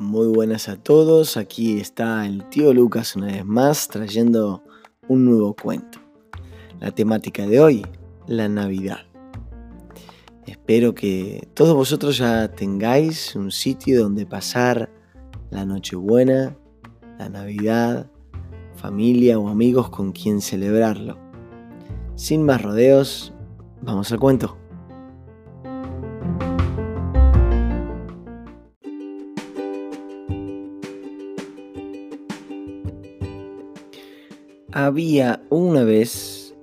Muy buenas a todos, aquí está el tío Lucas una vez más trayendo un nuevo cuento. La temática de hoy, la Navidad. Espero que todos vosotros ya tengáis un sitio donde pasar la Nochebuena, la Navidad, familia o amigos con quien celebrarlo. Sin más rodeos, vamos al cuento. Había una vez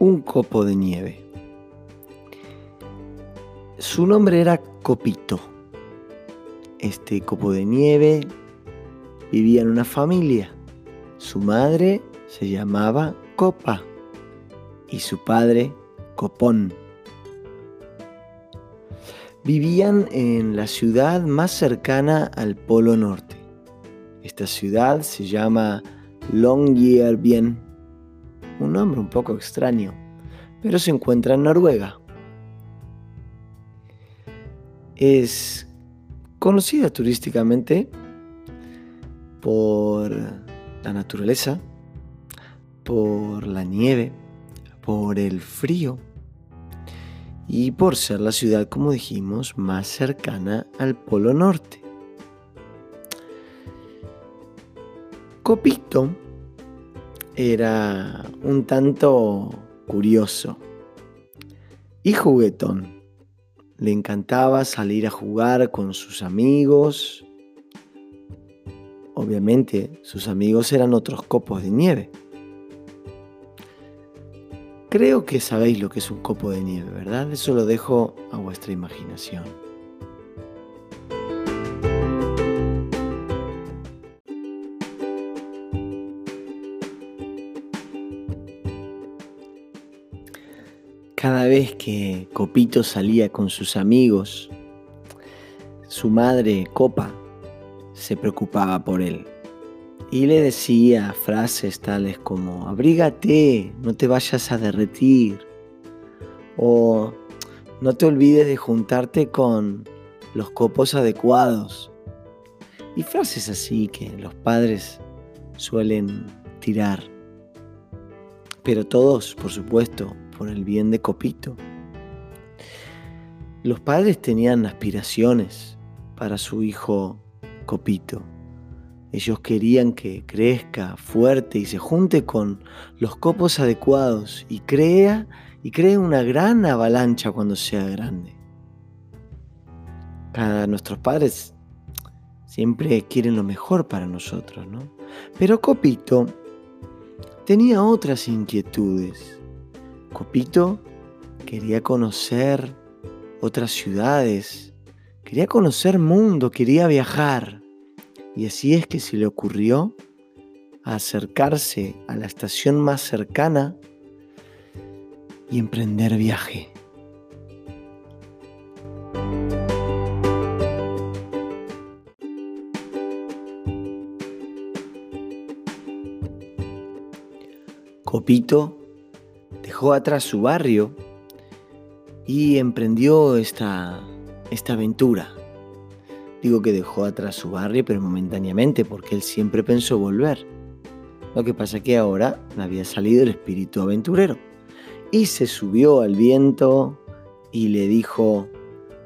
un copo de nieve. Su nombre era Copito. Este copo de nieve vivía en una familia. Su madre se llamaba Copa y su padre Copón. Vivían en la ciudad más cercana al Polo Norte. Esta ciudad se llama Longyearbyen, un nombre un poco extraño, pero se encuentra en Noruega. Es conocida turísticamente por la naturaleza, por la nieve, por el frío y por ser la ciudad, como dijimos, más cercana al Polo Norte. Copito era un tanto curioso y juguetón. Le encantaba salir a jugar con sus amigos. Obviamente sus amigos eran otros copos de nieve. Creo que sabéis lo que es un copo de nieve, ¿verdad? Eso lo dejo a vuestra imaginación. Cada vez que Copito salía con sus amigos, su madre, Copa, se preocupaba por él y le decía frases tales como, abrígate, no te vayas a derretir, o no te olvides de juntarte con los copos adecuados, y frases así que los padres suelen tirar. Pero todos, por supuesto, por el bien de Copito. Los padres tenían aspiraciones para su hijo Copito. Ellos querían que crezca fuerte y se junte con los copos adecuados y crea y cree una gran avalancha cuando sea grande. Cada nuestros padres siempre quieren lo mejor para nosotros, ¿no? Pero Copito tenía otras inquietudes. Copito quería conocer otras ciudades, quería conocer mundo, quería viajar. Y así es que se le ocurrió acercarse a la estación más cercana y emprender viaje. Copito dejó atrás su barrio y emprendió esta, esta aventura. Digo que dejó atrás su barrio, pero momentáneamente, porque él siempre pensó volver. Lo que pasa es que ahora había salido el espíritu aventurero y se subió al viento y le dijo,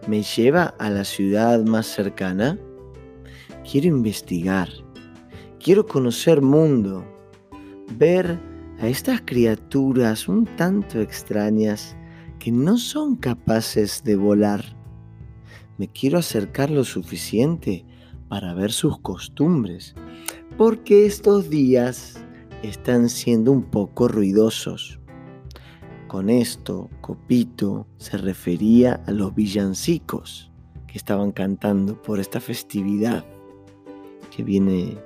¿me lleva a la ciudad más cercana? Quiero investigar, quiero conocer mundo, ver a estas criaturas un tanto extrañas que no son capaces de volar. Me quiero acercar lo suficiente para ver sus costumbres, porque estos días están siendo un poco ruidosos. Con esto, Copito se refería a los villancicos que estaban cantando por esta festividad que viene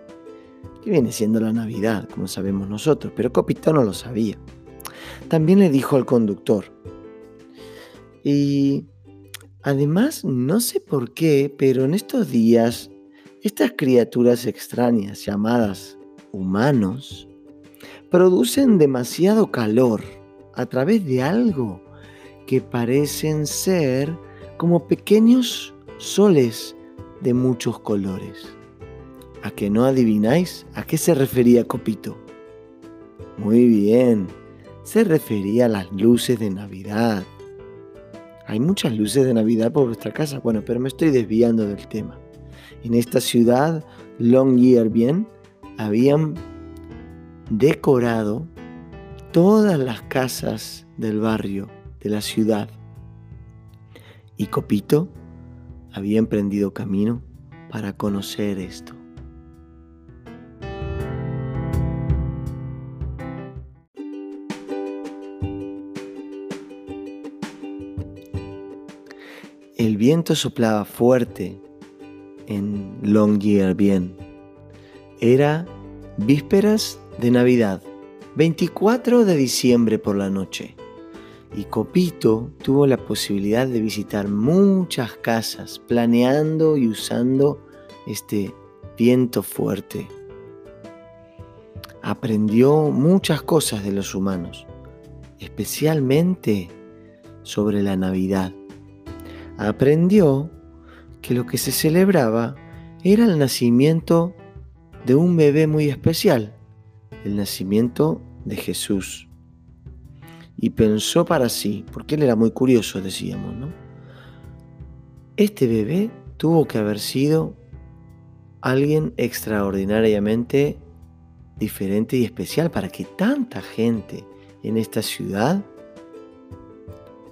que viene siendo la Navidad, como sabemos nosotros, pero Copito no lo sabía. También le dijo al conductor, y además, no sé por qué, pero en estos días, estas criaturas extrañas llamadas humanos producen demasiado calor a través de algo que parecen ser como pequeños soles de muchos colores. ¿A que no adivináis a qué se refería Copito? Muy bien, se refería a las luces de Navidad. Hay muchas luces de Navidad por vuestra casa, bueno, pero me estoy desviando del tema. En esta ciudad, Longyearbyen, habían decorado todas las casas del barrio, de la ciudad. Y Copito había emprendido camino para conocer esto. El viento soplaba fuerte en Longyearbyen. Era vísperas de Navidad, 24 de diciembre por la noche y Copito tuvo la posibilidad de visitar muchas casas planeando y usando este viento fuerte. Aprendió muchas cosas de los humanos, especialmente sobre la Navidad. Aprendió que lo que se celebraba era el nacimiento de un bebé muy especial, el nacimiento de Jesús y pensó para sí, porque él era muy curioso, decíamos, ¿no? Este bebé tuvo que haber sido alguien extraordinariamente diferente y especial para que tanta gente en esta ciudad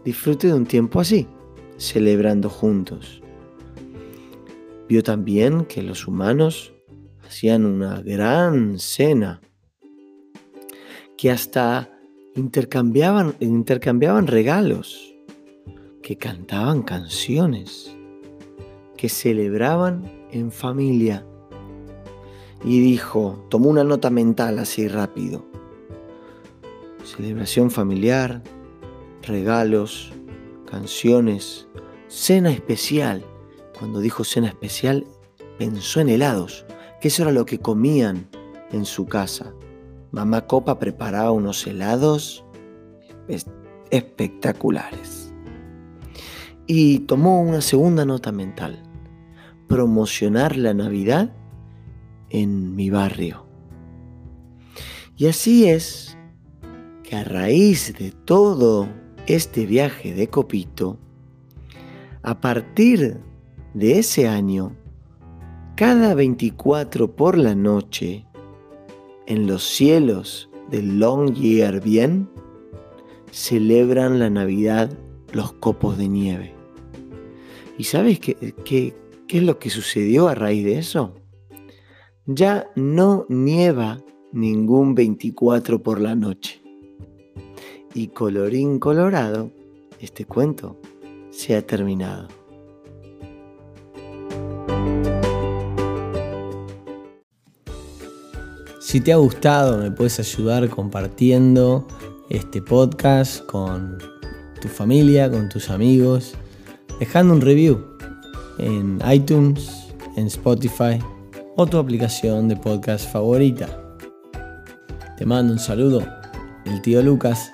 disfrute de un tiempo así, celebrando juntos. Vio también que los humanos hacían una gran cena, que hasta intercambiaban, intercambiaban regalos, que cantaban canciones, que celebraban en familia. Y dijo, tomó una nota mental así rápido. Celebración familiar, regalos, canciones, cena especial. Cuando dijo cena especial, pensó en helados, que eso era lo que comían en su casa. Mamá Copa preparaba unos helados espectaculares. Y tomó una segunda nota mental, promocionar la Navidad en mi barrio. Y así es que a raíz de todo este viaje de Copito, a partir de ese año, cada 24 por la noche, en los cielos del Longyearbyen celebran la Navidad los copos de nieve. ¿Y sabes qué, qué, qué es lo que sucedió a raíz de eso? Ya no nieva ningún 24 por la noche. Y colorín colorado, este cuento se ha terminado. Si te ha gustado, me puedes ayudar compartiendo este podcast con tu familia, con tus amigos, dejando un review en iTunes, en Spotify o tu aplicación de podcast favorita. Te mando un saludo, el tío Lucas